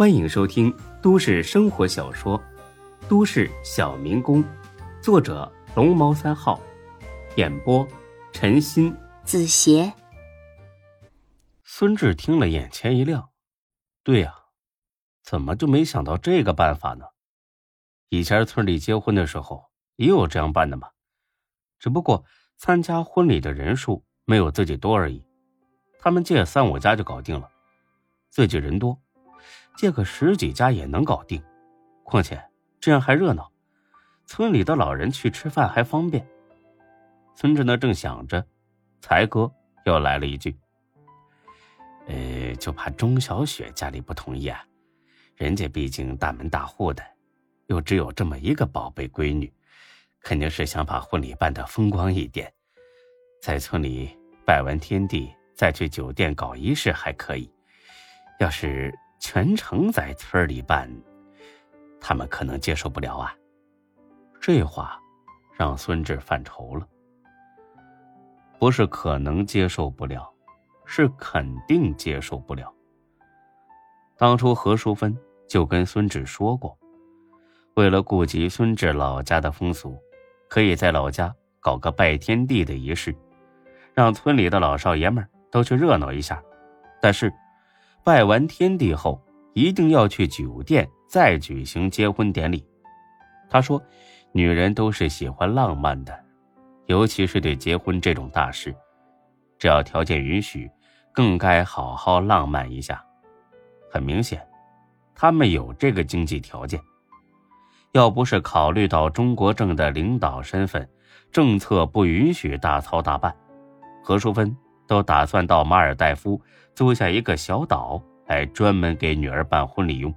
欢迎收听都市生活小说《都市小民工》，作者龙猫三号，演播陈鑫、子邪。孙志听了，眼前一亮，对呀，怎么就没想到这个办法呢？以前村里结婚的时候也有这样办的嘛，只不过参加婚礼的人数没有自己多而已。他们借三五家就搞定了，自己人多，借个十几家也能搞定。况且这样还热闹，村里的老人去吃饭还方便。孙志呢正想着，才哥又来了一句：“呃，就怕钟小雪家里不同意啊，人家毕竟大门大户的，又只有这么一个宝贝闺女，肯定是想把婚礼办得风光一点，在村里拜完天地。”再去酒店搞仪式还可以，要是全程在村里办，他们可能接受不了啊。这话让孙志犯愁了。不是可能接受不了，是肯定接受不了。当初何淑芬就跟孙志说过，为了顾及孙志老家的风俗，可以在老家搞个拜天地的仪式，让村里的老少爷们。都去热闹一下，但是拜完天地后，一定要去酒店再举行结婚典礼。他说：“女人都是喜欢浪漫的，尤其是对结婚这种大事，只要条件允许，更该好好浪漫一下。”很明显，他们有这个经济条件。要不是考虑到中国政的领导身份，政策不允许大操大办，何淑芬。都打算到马尔代夫租下一个小岛，来专门给女儿办婚礼用。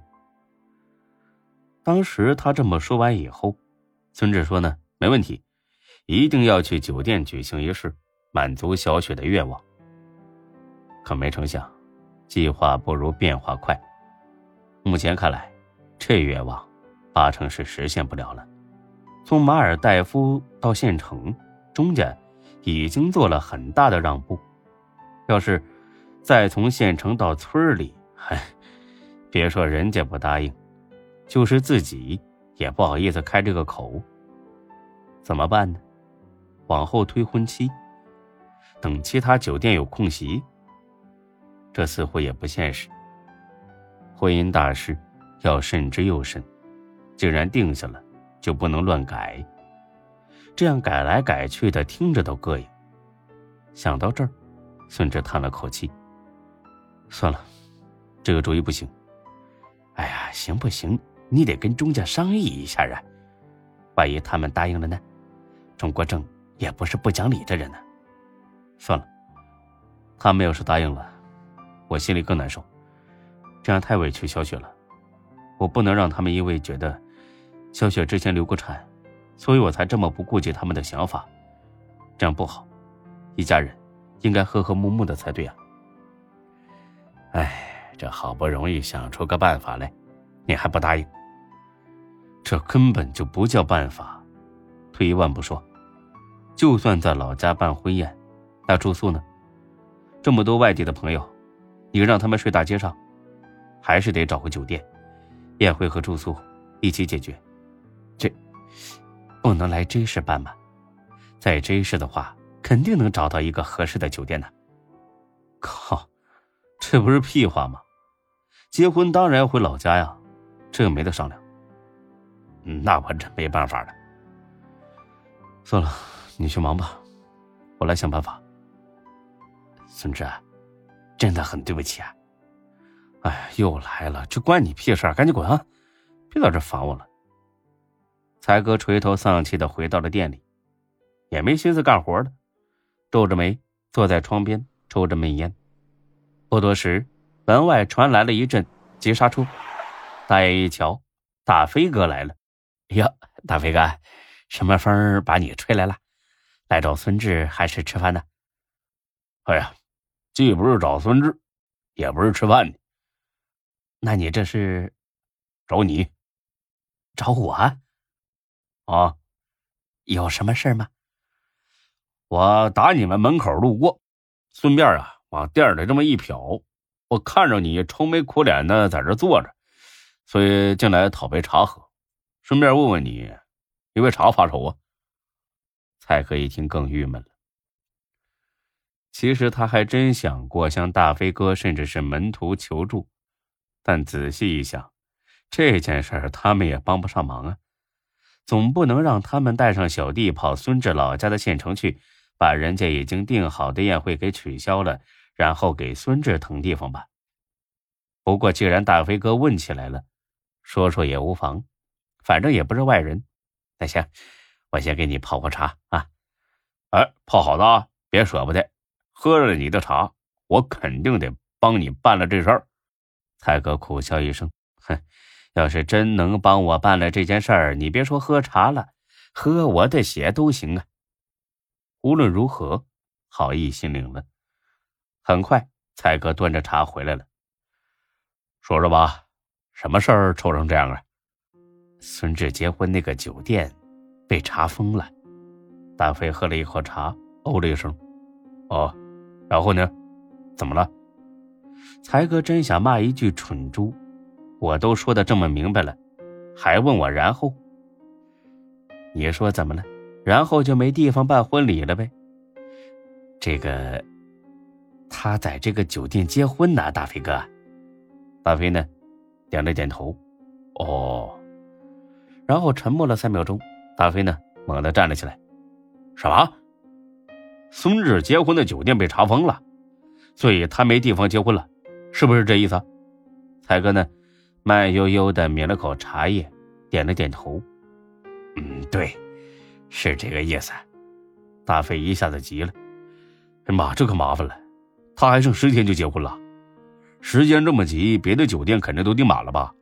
当时他这么说完以后，孙志说呢，没问题，一定要去酒店举行仪式，满足小雪的愿望。可没成想，计划不如变化快。目前看来，这愿望八成是实现不了了。从马尔代夫到县城，钟家已经做了很大的让步。要是再从县城到村里，嗨，别说人家不答应，就是自己也不好意思开这个口。怎么办呢？往后推婚期，等其他酒店有空席，这似乎也不现实。婚姻大事要慎之又慎，既然定下了，就不能乱改，这样改来改去的，听着都膈应。想到这儿。孙志叹了口气：“算了，这个主意不行。哎呀，行不行？你得跟钟家商议一下啊！万一他们答应了呢？钟国正也不是不讲理的人呢。算了，他们要是答应了，我心里更难受。这样太委屈小雪了。我不能让他们因为觉得小雪之前流过产，所以我才这么不顾及他们的想法。这样不好，一家人。”应该和和睦睦的才对啊！哎，这好不容易想出个办法来，你还不答应？这根本就不叫办法。退一万步说，就算在老家办婚宴，那住宿呢？这么多外地的朋友，你让他们睡大街上，还是得找个酒店？宴会和住宿一起解决。这不能来 J 市办吗？在 J 市的话。肯定能找到一个合适的酒店的。靠，这不是屁话吗？结婚当然要回老家呀，这个没得商量。那我真没办法了。算了，你去忙吧，我来想办法。孙志，真的很对不起啊。哎，又来了，这关你屁事儿赶紧滚啊！别在这烦我了。才哥垂头丧气的回到了店里，也没心思干活了。皱着眉坐在窗边抽着闷烟，不多时，门外传来了一阵急刹车。大爷一瞧，大飞哥来了。呀，大飞哥，什么风把你吹来了？来找孙志还是吃饭呢？哎呀，既不是找孙志，也不是吃饭的。那你这是找你？找我？啊，有什么事吗？我打你们门口路过，顺便啊往店里这么一瞟，我看着你愁眉苦脸的在这坐着，所以进来讨杯茶喝，顺便问问你，你为啥发愁啊？蔡哥一听更郁闷了。其实他还真想过向大飞哥甚至是门徒求助，但仔细一想，这件事儿他们也帮不上忙啊。总不能让他们带上小弟跑孙志老家的县城去，把人家已经订好的宴会给取消了，然后给孙志腾地方吧。不过既然大飞哥问起来了，说说也无妨，反正也不是外人。那行，我先给你泡壶茶啊。哎，泡好的，别舍不得。喝了你的茶，我肯定得帮你办了这事儿。蔡哥苦笑一声，哼。要是真能帮我办了这件事儿，你别说喝茶了，喝我的血都行啊。无论如何，好意心领了。很快，蔡哥端着茶回来了。说说吧，什么事儿愁成这样啊？孙志结婚那个酒店被查封了。大飞喝了一口茶，哦了一声：“哦，然后呢？怎么了？”才哥真想骂一句蠢猪。我都说的这么明白了，还问我然后？你说怎么了？然后就没地方办婚礼了呗？这个，他在这个酒店结婚呢，大飞哥。大飞呢，点了点头。哦。然后沉默了三秒钟，大飞呢，猛地站了起来。什么？孙志结婚的酒店被查封了，所以他没地方结婚了，是不是这意思？才哥呢？慢悠悠的抿了口茶叶，点了点头。嗯，对，是这个意思。大飞一下子急了：“哎妈，这可麻烦了！他还剩十天就结婚了，时间这么急，别的酒店肯定都订满了吧？”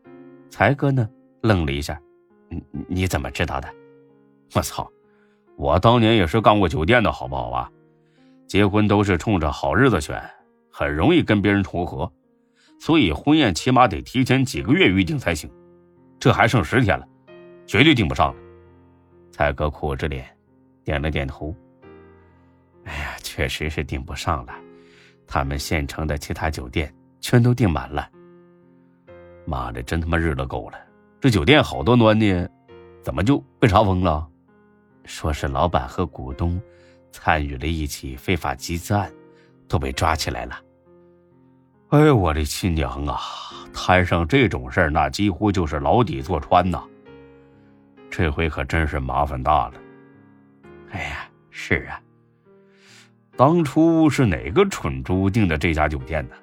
才哥呢，愣了一下：“你你怎么知道的？”我操！我当年也是干过酒店的，好不好啊？结婚都是冲着好日子选，很容易跟别人重合。所以婚宴起码得提前几个月预定才行，这还剩十天了，绝对订不上了。蔡哥苦着脸，点了点头。哎呀，确实是订不上了，他们县城的其他酒店全都订满了。妈的，真他妈日了狗了！这酒店好端端的，怎么就被查封了？说是老板和股东参与了一起非法集资案，都被抓起来了。哎呦，我的亲娘啊！摊上这种事儿，那几乎就是牢底坐穿呐。这回可真是麻烦大了。哎呀，是啊，当初是哪个蠢猪订的这家酒店呢？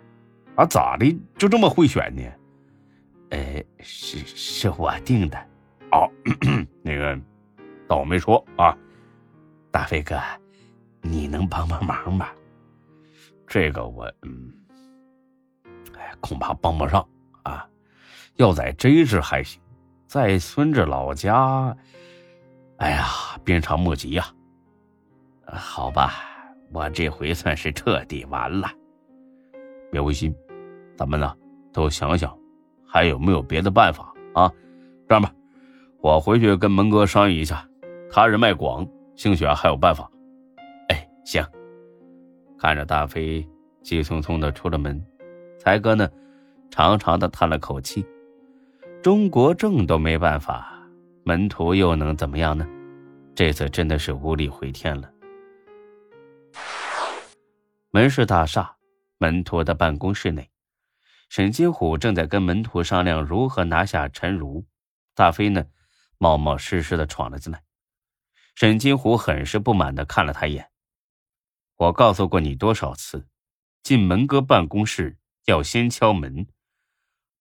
啊，咋的就这么会选呢？呃，是是我订的。哦，那个，当我没说啊。大飞哥，你能帮帮忙吗？这个我嗯。恐怕帮不上啊！要在 J 市还行，在孙志老家，哎呀，鞭长莫及呀。好吧，我这回算是彻底完了。别灰心，咱们呢都想想，还有没有别的办法啊？这样吧，我回去跟门哥商议一下，他人脉广，兴许还有办法。哎，行。看着大飞急匆匆的出了门。才哥呢，长长的叹了口气。中国政都没办法，门徒又能怎么样呢？这次真的是无力回天了。门市大厦，门徒的办公室内，沈金虎正在跟门徒商量如何拿下陈如。大飞呢，冒冒失失的闯了进来。沈金虎很是不满的看了他一眼：“我告诉过你多少次，进门哥办公室。”要先敲门，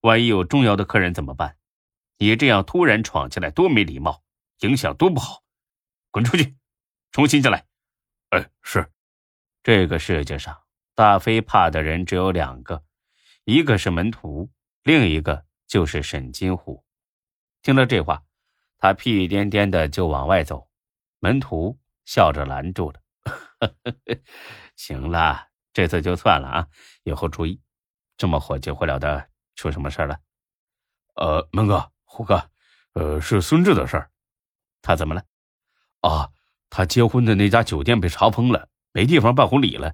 万一有重要的客人怎么办？你这样突然闯进来，多没礼貌，影响多不好！滚出去，重新进来。哎，是。这个世界上，大飞怕的人只有两个，一个是门徒，另一个就是沈金虎。听了这话，他屁颠颠的就往外走。门徒笑着拦住了：“ 行了，这次就算了啊，以后注意。”这么火急火燎的，出什么事了？呃，门哥、虎哥，呃，是孙志的事儿。他怎么了？啊，他结婚的那家酒店被查封了，没地方办婚礼了。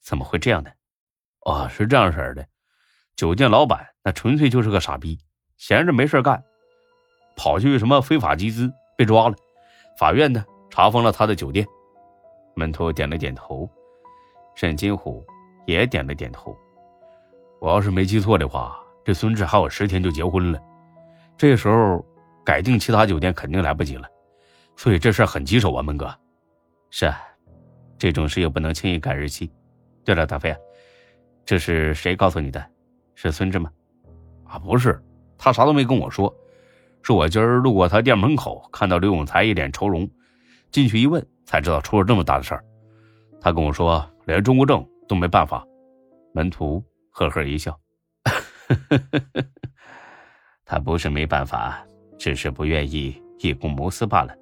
怎么会这样呢？啊，是这样式的，酒店老板那纯粹就是个傻逼，闲着没事干，跑去什么非法集资被抓了。法院呢查封了他的酒店。门徒点了点头，沈金虎也点了点头。我要是没记错的话，这孙志还有十天就结婚了，这时候改订其他酒店肯定来不及了，所以这事很棘手啊，门哥。是啊，这种事又不能轻易改日期。对了，大飞，这是谁告诉你的？是孙志吗？啊，不是，他啥都没跟我说，是我今儿路过他店门口，看到刘永才一脸愁容，进去一问。才知道出了这么大的事儿，他跟我说连中国证都没办法。门徒呵呵一笑，他不是没办法，只是不愿意以公谋私罢了。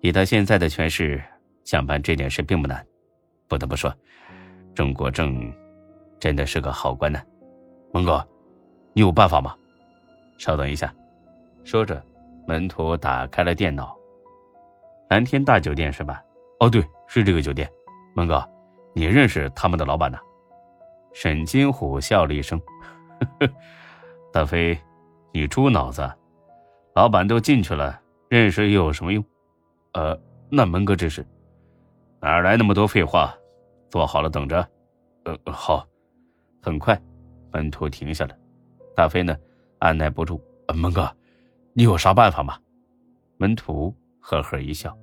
以他现在的权势，想办这件事并不难。不得不说，中国正真的是个好官呢。蒙哥，你有办法吗？稍等一下。说着，门徒打开了电脑。蓝天大酒店是吧？哦，对，是这个酒店。蒙哥，你认识他们的老板呢？沈金虎笑了一声：“呵 呵大飞，你猪脑子！老板都进去了，认识又有什么用？呃，那门哥这是哪来那么多废话？坐好了等着。呃，好。很快，门徒停下了。大飞呢，按耐不住：“门哥，你有啥办法吗？”门徒。呵呵一笑，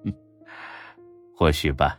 或许吧。